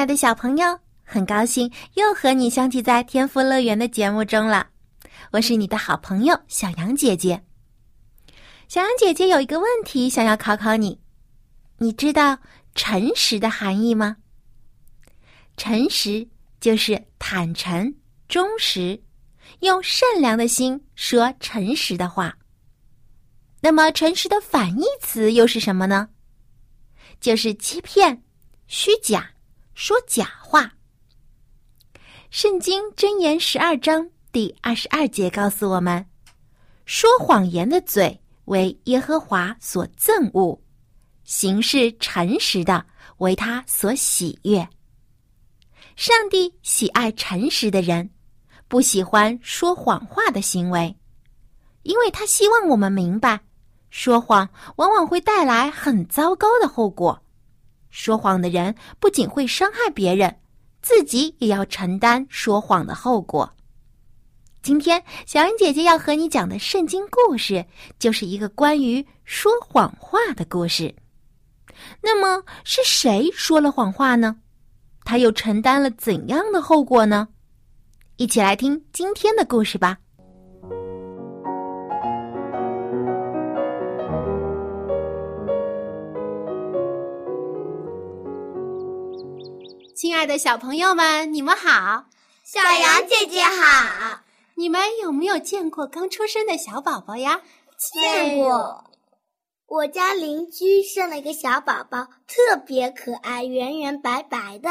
亲爱的小朋友，很高兴又和你相聚在天赋乐园的节目中了。我是你的好朋友小杨姐姐。小杨姐姐有一个问题想要考考你，你知道诚实的含义吗？诚实就是坦诚、忠实，用善良的心说诚实的话。那么，诚实的反义词又是什么呢？就是欺骗、虚假。说假话。圣经箴言十二章第二十二节告诉我们：说谎言的嘴为耶和华所憎恶，行事诚实的为他所喜悦。上帝喜爱诚实的人，不喜欢说谎话的行为，因为他希望我们明白，说谎往往会带来很糟糕的后果。说谎的人不仅会伤害别人，自己也要承担说谎的后果。今天，小恩姐姐要和你讲的圣经故事，就是一个关于说谎话的故事。那么，是谁说了谎话呢？他又承担了怎样的后果呢？一起来听今天的故事吧。爱的小朋友们，你们好！小羊姐姐好！你们有没有见过刚出生的小宝宝呀？见过。我家邻居生了一个小宝宝，特别可爱，圆圆白白的。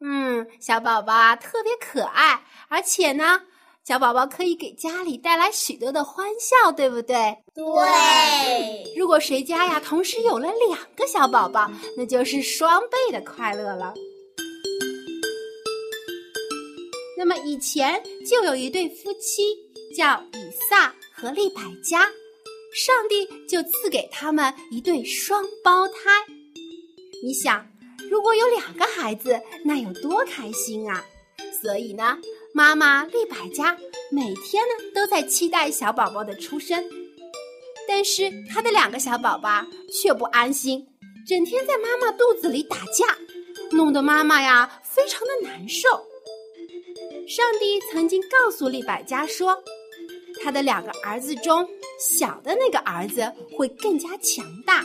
嗯，小宝宝啊，特别可爱，而且呢，小宝宝可以给家里带来许多的欢笑，对不对？对。如果谁家呀同时有了两个小宝宝，那就是双倍的快乐了。那么以前就有一对夫妻，叫以撒和利百加，上帝就赐给他们一对双胞胎。你想，如果有两个孩子，那有多开心啊！所以呢，妈妈利百加每天呢都在期待小宝宝的出生，但是她的两个小宝宝却不安心，整天在妈妈肚子里打架，弄得妈妈呀非常的难受。上帝曾经告诉利百加说，他的两个儿子中，小的那个儿子会更加强大。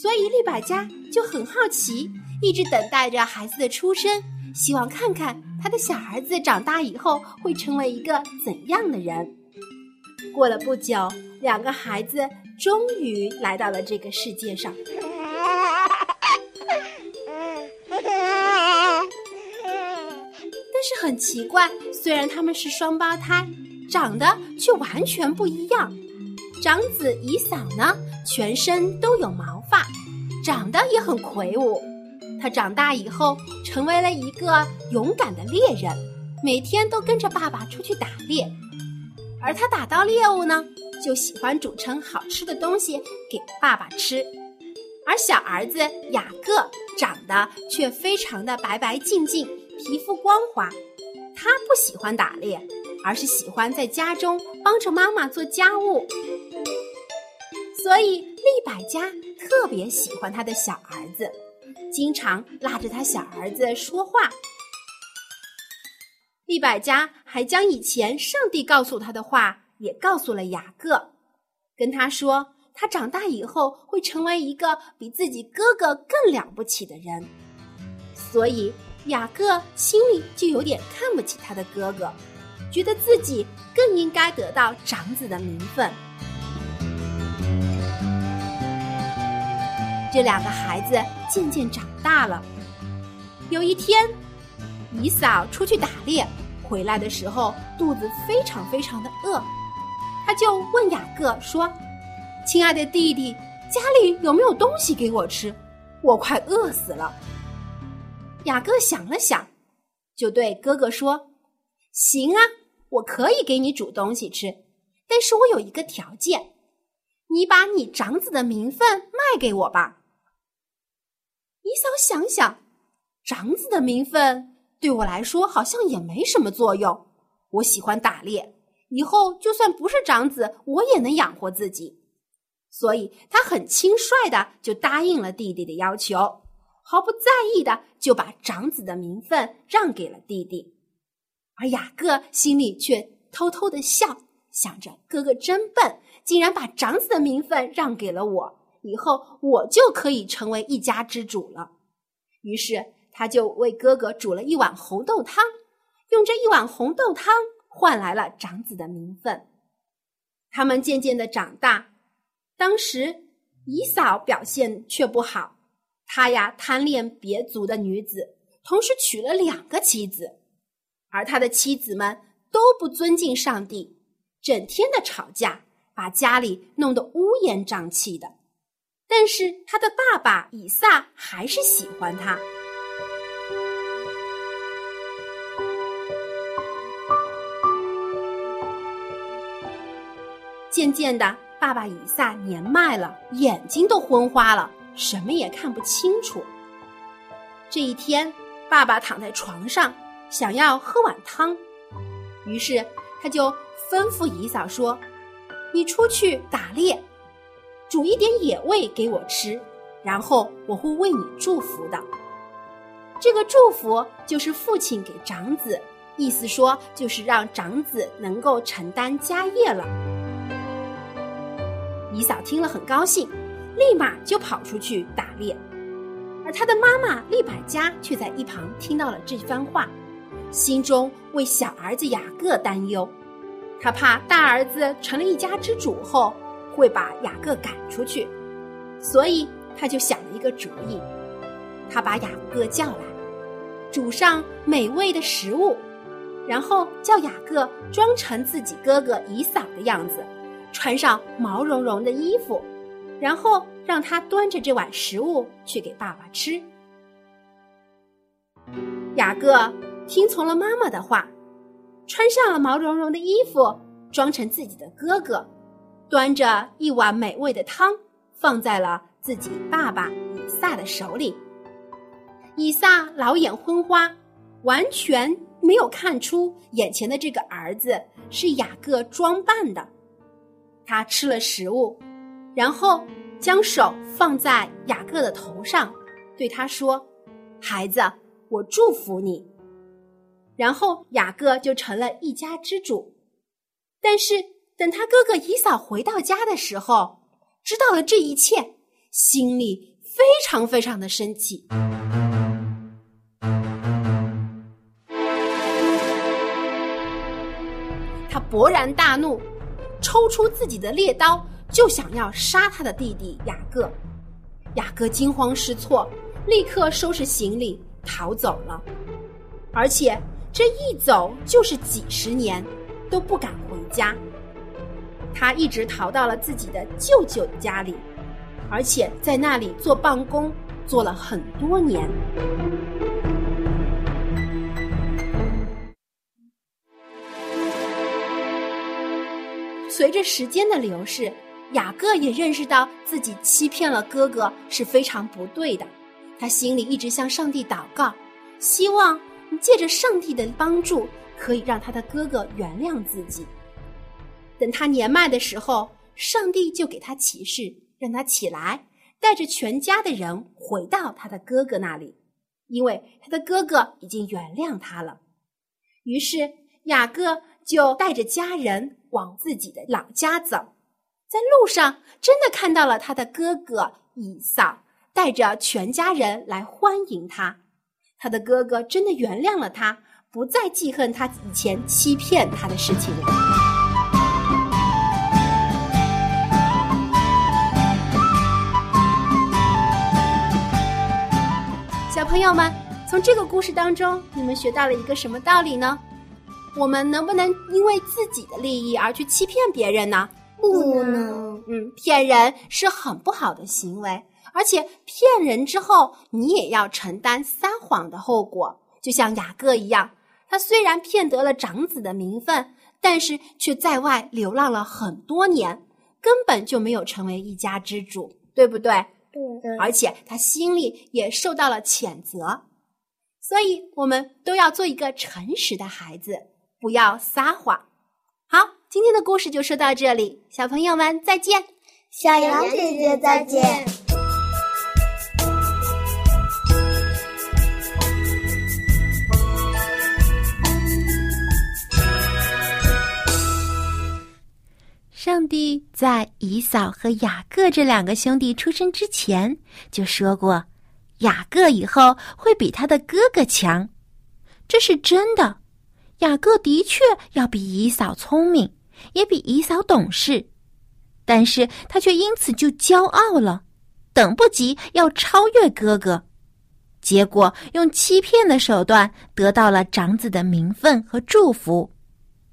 所以利百加就很好奇，一直等待着孩子的出生，希望看看他的小儿子长大以后会成为一个怎样的人。过了不久，两个孩子终于来到了这个世界上。很奇怪，虽然他们是双胞胎，长得却完全不一样。长子以扫呢，全身都有毛发，长得也很魁梧。他长大以后成为了一个勇敢的猎人，每天都跟着爸爸出去打猎。而他打到猎物呢，就喜欢煮成好吃的东西给爸爸吃。而小儿子雅各长得却非常的白白净净。皮肤光滑，他不喜欢打猎，而是喜欢在家中帮着妈妈做家务。所以利百家特别喜欢他的小儿子，经常拉着他小儿子说话。利百家还将以前上帝告诉他的话也告诉了雅各，跟他说他长大以后会成为一个比自己哥哥更了不起的人。所以。雅各心里就有点看不起他的哥哥，觉得自己更应该得到长子的名分。这两个孩子渐渐长大了。有一天，以扫出去打猎，回来的时候肚子非常非常的饿，他就问雅各说：“亲爱的弟弟，家里有没有东西给我吃？我快饿死了。”雅各想了想，就对哥哥说：“行啊，我可以给你煮东西吃，但是我有一个条件，你把你长子的名分卖给我吧。”姨嫂想想，长子的名分对我来说好像也没什么作用。我喜欢打猎，以后就算不是长子，我也能养活自己。所以，他很轻率的就答应了弟弟的要求。毫不在意的就把长子的名分让给了弟弟，而雅各心里却偷偷的笑，想着哥哥真笨，竟然把长子的名分让给了我，以后我就可以成为一家之主了。于是他就为哥哥煮了一碗红豆汤，用这一碗红豆汤换来了长子的名分。他们渐渐的长大，当时姨嫂表现却不好。他呀，贪恋别族的女子，同时娶了两个妻子，而他的妻子们都不尊敬上帝，整天的吵架，把家里弄得乌烟瘴气的。但是他的爸爸以撒还是喜欢他。渐渐的，爸爸以撒年迈了，眼睛都昏花了。什么也看不清楚。这一天，爸爸躺在床上，想要喝碗汤，于是他就吩咐姨嫂说：“你出去打猎，煮一点野味给我吃，然后我会为你祝福的。”这个祝福就是父亲给长子，意思说就是让长子能够承担家业了。姨嫂听了很高兴。立马就跑出去打猎，而他的妈妈利百加却在一旁听到了这番话，心中为小儿子雅各担忧。他怕大儿子成了一家之主后会把雅各赶出去，所以他就想了一个主意。他把雅各叫来，煮上美味的食物，然后叫雅各装成自己哥哥以扫的样子，穿上毛茸茸的衣服。然后让他端着这碗食物去给爸爸吃。雅各听从了妈妈的话，穿上了毛茸茸的衣服，装成自己的哥哥，端着一碗美味的汤放在了自己爸爸以撒的手里。以撒老眼昏花，完全没有看出眼前的这个儿子是雅各装扮的。他吃了食物。然后将手放在雅各的头上，对他说：“孩子，我祝福你。”然后雅各就成了一家之主。但是等他哥哥以扫回到家的时候，知道了这一切，心里非常非常的生气。他勃然大怒，抽出自己的猎刀。就想要杀他的弟弟雅各，雅各惊慌失措，立刻收拾行李逃走了。而且这一走就是几十年，都不敢回家。他一直逃到了自己的舅舅家里，而且在那里做办公，做了很多年。随着时间的流逝。雅各也认识到自己欺骗了哥哥是非常不对的，他心里一直向上帝祷告，希望借着上帝的帮助，可以让他的哥哥原谅自己。等他年迈的时候，上帝就给他启示，让他起来，带着全家的人回到他的哥哥那里，因为他的哥哥已经原谅他了。于是雅各就带着家人往自己的老家走。在路上，真的看到了他的哥哥以扫带着全家人来欢迎他。他的哥哥真的原谅了他，不再记恨他以前欺骗他的事情。小朋友们，从这个故事当中，你们学到了一个什么道理呢？我们能不能因为自己的利益而去欺骗别人呢？不能。嗯，骗人是很不好的行为，而且骗人之后，你也要承担撒谎的后果。就像雅各一样，他虽然骗得了长子的名分，但是却在外流浪了很多年，根本就没有成为一家之主，对不对？对，而且他心里也受到了谴责。所以，我们都要做一个诚实的孩子，不要撒谎。好，今天的故事就说到这里，小朋友们再见。小羊姐姐再见。上帝在以扫和雅各这两个兄弟出生之前就说过，雅各以后会比他的哥哥强，这是真的。雅各的确要比以扫聪明，也比以嫂懂事，但是他却因此就骄傲了，等不及要超越哥哥，结果用欺骗的手段得到了长子的名分和祝福。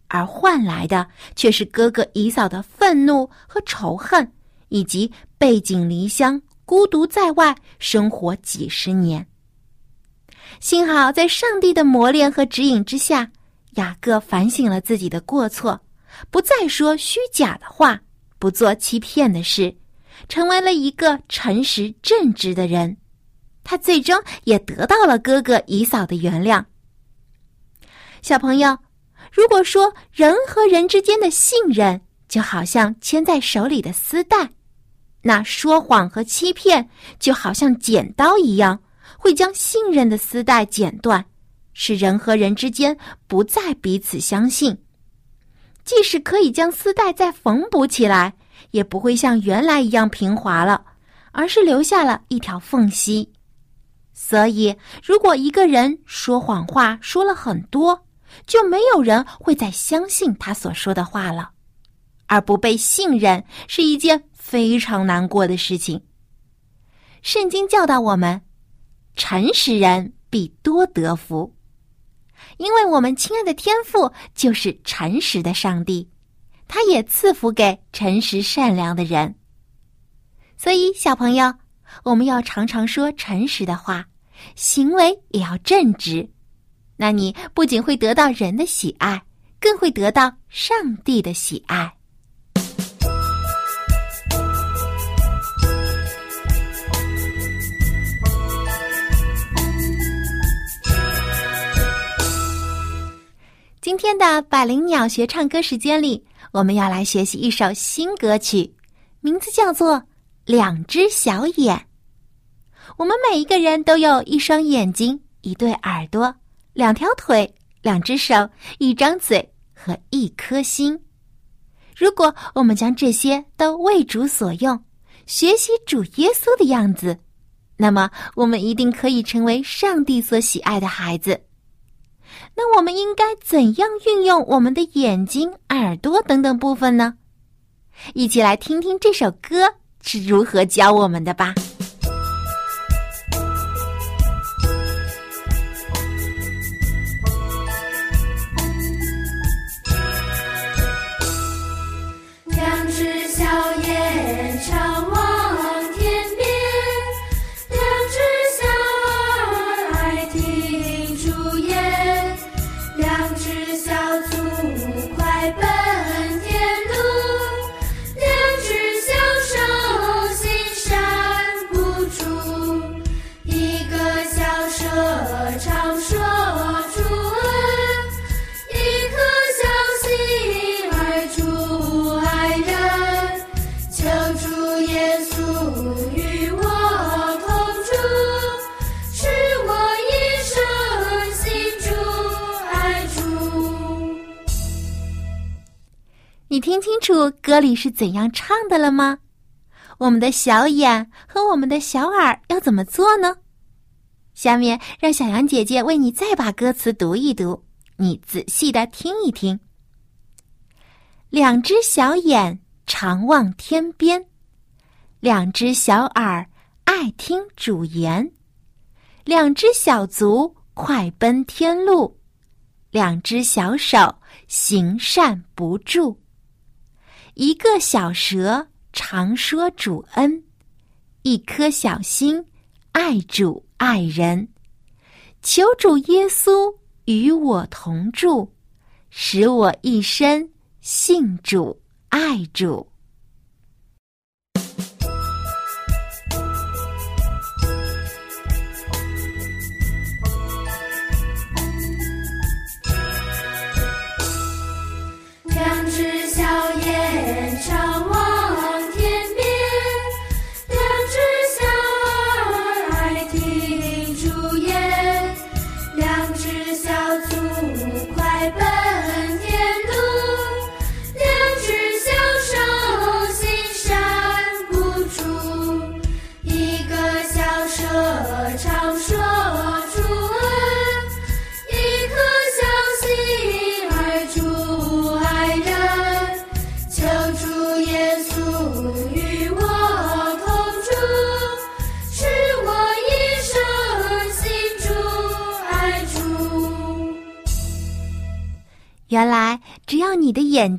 而换来的却是哥哥以嫂的愤怒和仇恨，以及背井离乡、孤独在外生活几十年。幸好在上帝的磨练和指引之下，雅各反省了自己的过错，不再说虚假的话，不做欺骗的事，成为了一个诚实正直的人。他最终也得到了哥哥以嫂的原谅。小朋友。如果说人和人之间的信任就好像牵在手里的丝带，那说谎和欺骗就好像剪刀一样，会将信任的丝带剪断，使人和人之间不再彼此相信。即使可以将丝带再缝补起来，也不会像原来一样平滑了，而是留下了一条缝隙。所以，如果一个人说谎话说了很多，就没有人会再相信他所说的话了，而不被信任是一件非常难过的事情。圣经教导我们，诚实人必多得福，因为我们亲爱的天父就是诚实的上帝，他也赐福给诚实善良的人。所以，小朋友，我们要常常说诚实的话，行为也要正直。那你不仅会得到人的喜爱，更会得到上帝的喜爱。今天的百灵鸟学唱歌时间里，我们要来学习一首新歌曲，名字叫做《两只小眼》。我们每一个人都有一双眼睛，一对耳朵。两条腿，两只手，一张嘴和一颗心。如果我们将这些都为主所用，学习主耶稣的样子，那么我们一定可以成为上帝所喜爱的孩子。那我们应该怎样运用我们的眼睛、耳朵等等部分呢？一起来听听这首歌是如何教我们的吧。你听清楚歌里是怎样唱的了吗？我们的小眼和我们的小耳要怎么做呢？下面让小羊姐姐为你再把歌词读一读，你仔细的听一听。两只小眼常望天边，两只小耳爱听主言，两只小足快奔天路，两只小手行善不住。一个小蛇常说主恩，一颗小心爱主爱人。求主耶稣与我同住，使我一生信主爱主。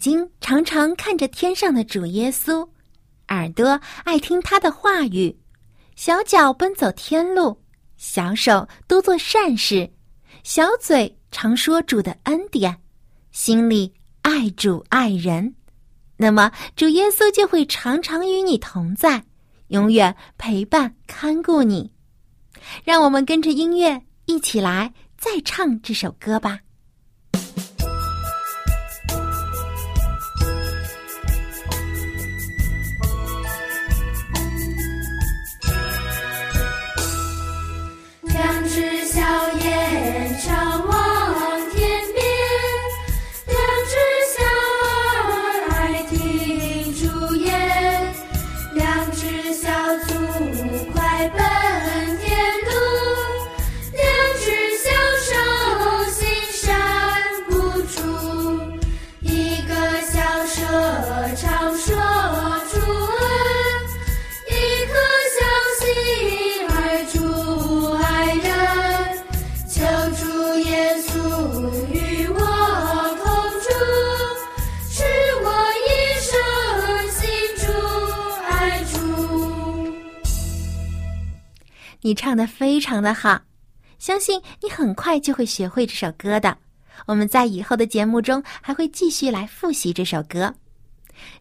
睛常常看着天上的主耶稣，耳朵爱听他的话语，小脚奔走天路，小手多做善事，小嘴常说主的恩典，心里爱主爱人，那么主耶稣就会常常与你同在，永远陪伴看顾你。让我们跟着音乐一起来再唱这首歌吧。眼你唱的非常的好，相信你很快就会学会这首歌的。我们在以后的节目中还会继续来复习这首歌。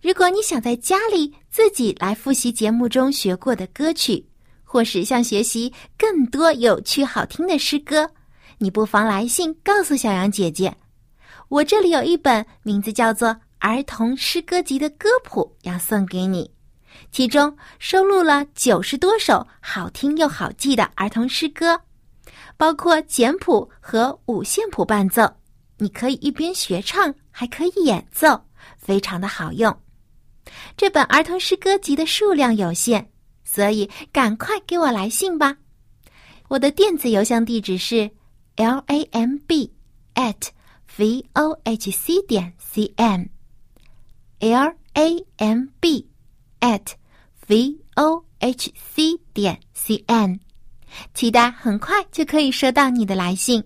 如果你想在家里自己来复习节目中学过的歌曲，或是想学习更多有趣好听的诗歌，你不妨来信告诉小杨姐姐。我这里有一本名字叫做《儿童诗歌集》的歌谱要送给你。其中收录了九十多首好听又好记的儿童诗歌，包括简谱和五线谱伴奏，你可以一边学唱，还可以演奏，非常的好用。这本儿童诗歌集的数量有限，所以赶快给我来信吧。我的电子邮箱地址是 l a m b at v o h c 点 c m l a m b at v o h c 点 c n，期待很快就可以收到你的来信。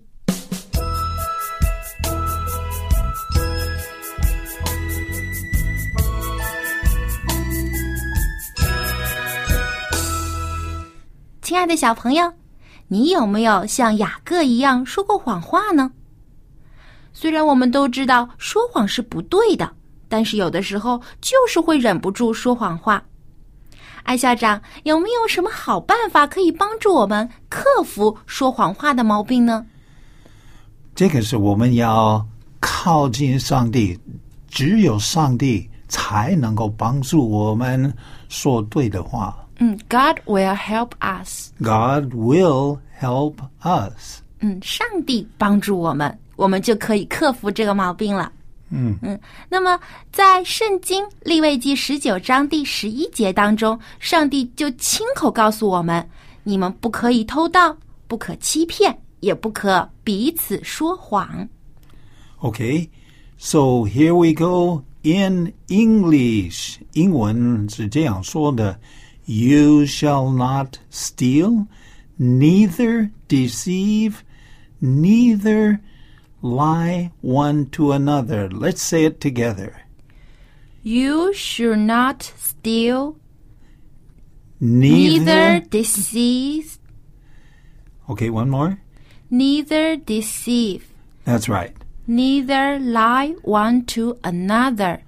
亲爱的小朋友，你有没有像雅各一样说过谎话呢？虽然我们都知道说谎是不对的，但是有的时候就是会忍不住说谎话。艾校长有没有什么好办法可以帮助我们克服说谎话的毛病呢？这个是我们要靠近上帝，只有上帝才能够帮助我们说对的话。嗯，God will help us。God will help us。嗯，上帝帮助我们，我们就可以克服这个毛病了。嗯嗯，那么在圣经利未记十九章第十一节当中，上帝就亲口告诉我们：你们不可以偷盗，不可欺骗，也不可彼此说谎。Okay, so here we go in English. 英文是这样说的：You shall not steal, neither deceive, neither lie one to another. Let's say it together. You should not steal, Neither. neither deceive, Okay, one more. neither deceive, That's right. neither lie one to another.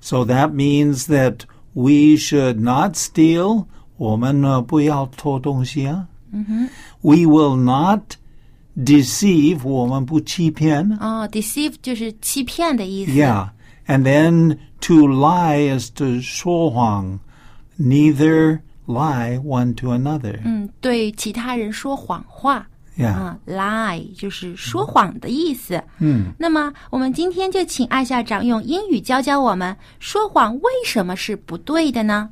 So that means that we should not steal. 我们呢不要偷东西啊。We will not deceive. 我们不欺骗。哦、d e c e i v e 就是欺骗的意思。 Yeah. And then to lie is to 说谎. Neither lie one to another. 嗯，对其他人说谎话。 Yeah. 啊，lie 就是说谎的意思。嗯，那么我们今天就请艾校长用英语教教我们，说谎为什么是不对的呢？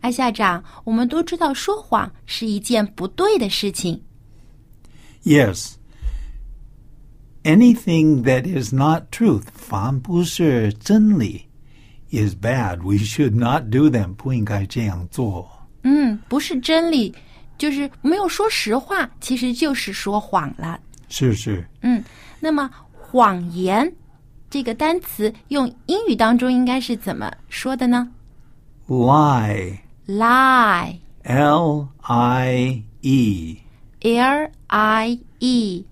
艾校长，我们都知道说谎是一件不对的事情。Yes. Anything that is not truth, 凡不是真理, is bad. We should not do them. 不应该这样做。嗯，不是真理，就是没有说实话，其实就是说谎了。是是。嗯，那么谎言这个单词用英语当中应该是怎么说的呢 Lie. ？lie, L I E. l i e,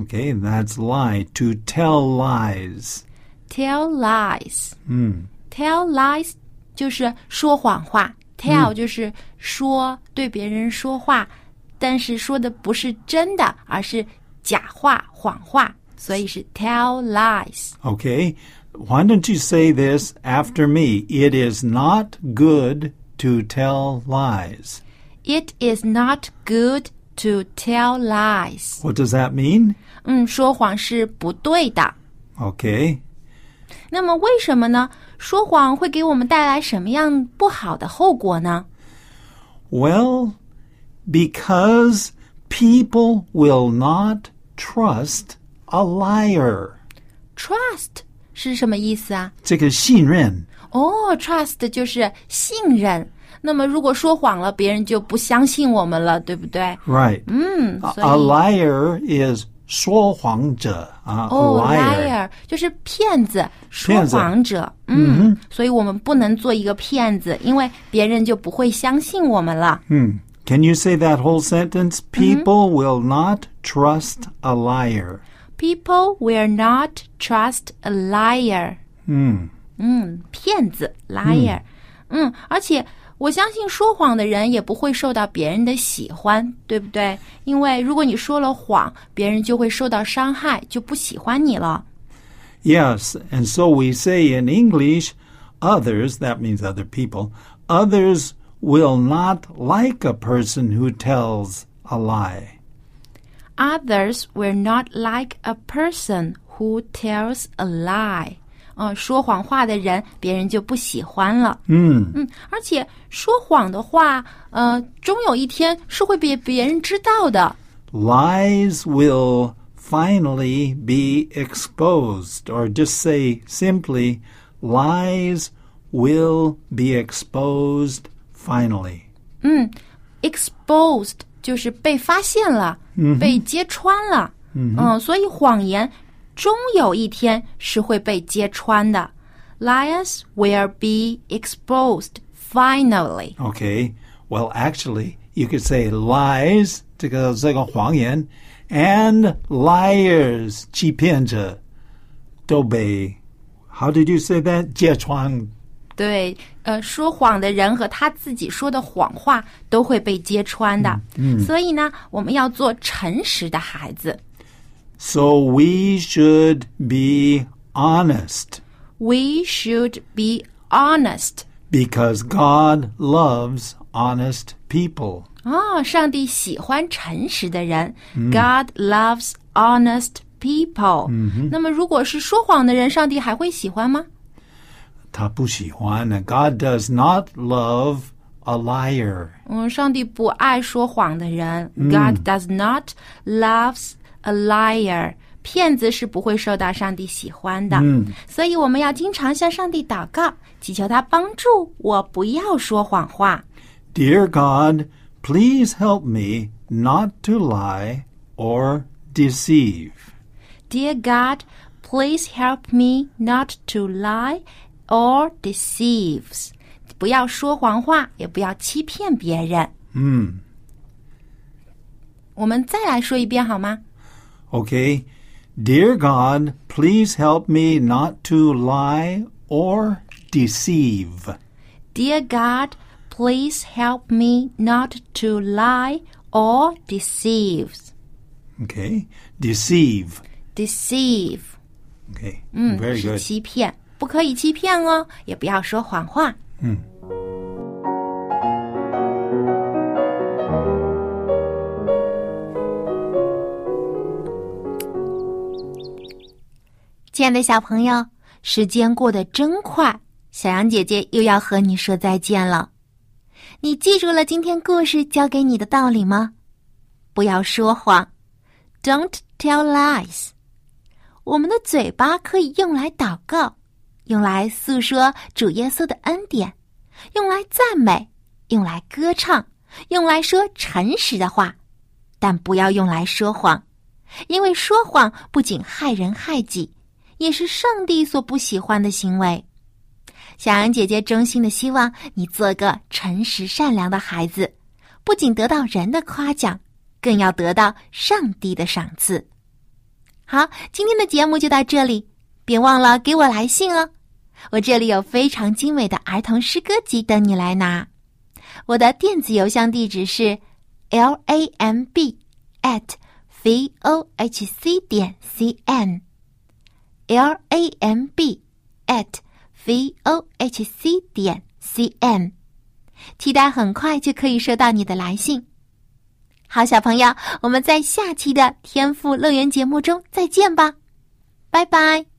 Okay, that's lie. To tell lies. tell lies. 嗯 tell lies 就是说谎话，tell 就是说对别人说话，但是说的不是真的，而是假话、谎话，所以是 tell lies。 Okay. Why don't you say this after me? It is not good to tell lies. It is not good to tell lies。 What does that mean? 嗯，说谎是不对的。 Okay. 那么为什么呢？说谎会给我们带来什么样不好的后果呢？ Well, because people will not trust a liar. Trust 是什么意思啊？这个信任。 哦，trust 就是信任。那么如果说谎了，别人就不相信我们了，对不对？ Right. 嗯， A, 所 a 以 liar is 说谎者啊、哦 a liar. 就是骗子、说骗子谎者。嗯，所以我们不能做一个骗子，因为别人就不会相信我们了。 Hmm. Can you say that whole sentence? People will not trust a liar. People will not trust a liar. Hmm. 嗯，骗子 liar。嗯，而且我相信说谎的人也不会受到别人的喜欢，对不对？因为如果你说了谎，别人就会受到伤害，就不喜欢你了。 Yes, and so we say in English, others, that means other people, others will not like a person who tells a lie. Others will not like a person who tells a lie. 嗯，说谎话的人，别人就不喜欢了。Hmm. 嗯，而且说谎的话，呃，终有一天是会被别人知道的。Lies will finally be exposed, or just say simply, lies will be exposed finally. 嗯 exposed 就是被发现了，被揭穿了。嗯所以谎言终有一天是会被揭穿的。Liars will be exposed finally. Okay. Well, actually, you could say lies, 这个这个谎言, and liars, 欺骗者,都被, how did you say that? 揭穿.对，呃，说谎的人和他自己说的谎话都会被揭穿的。所以呢，我们要做诚实的孩子。 So we should be honest We should be honest. because God loves honest people. 哦，上帝喜欢诚实的人。God loves honest people。那么，如果是说谎的人，上帝还会喜欢吗？他不喜欢, God does not love a liar. 嗯，上帝不爱说谎的人。God does not loves a liar。骗子是不会受到上帝喜欢的。所以我们要经常向上帝祷告，祈求他帮助我不要说谎话。Dear God, please help me not to lie or deceive. Dear God, please help me not to lie or deceive. 不要说谎话，也不要欺骗别人。嗯我们再来说一遍好吗？Okay. Dear God, please help me not to lie or deceive. Dear God, please help me not to lie or deceive. Okay. Deceive. Deceive， Okay. 嗯 Very 是 good. 欺骗，不可以欺骗哦，也不要说谎话。嗯。 亲爱的小朋友，时间过得真快，小羊姐姐又要和你说再见了。你记住了今天故事教给你的道理吗？不要说谎，Don't tell lies。我们的嘴巴可以用来祷告，用来诉说主耶稣的恩典，用来赞美，用来歌唱，用来说诚实的话，但不要用来说谎，因为说谎不仅害人害己，也是上帝所不喜欢的行为。小羊姐姐衷心的希望你做个诚实善良的孩子，不仅得到人的夸奖，更要得到上帝的赏赐。好，今天的节目就到这里，别忘了给我来信哦。我这里有非常精美的儿童诗歌集等你来拿。我的电子邮箱地址是 l a m b at v o h c 点 c n l a m b at v o h c 点 c n，期待很快就可以收到你的来信。好，小朋友，我们在下期的天赋乐园节目中再见吧，拜拜。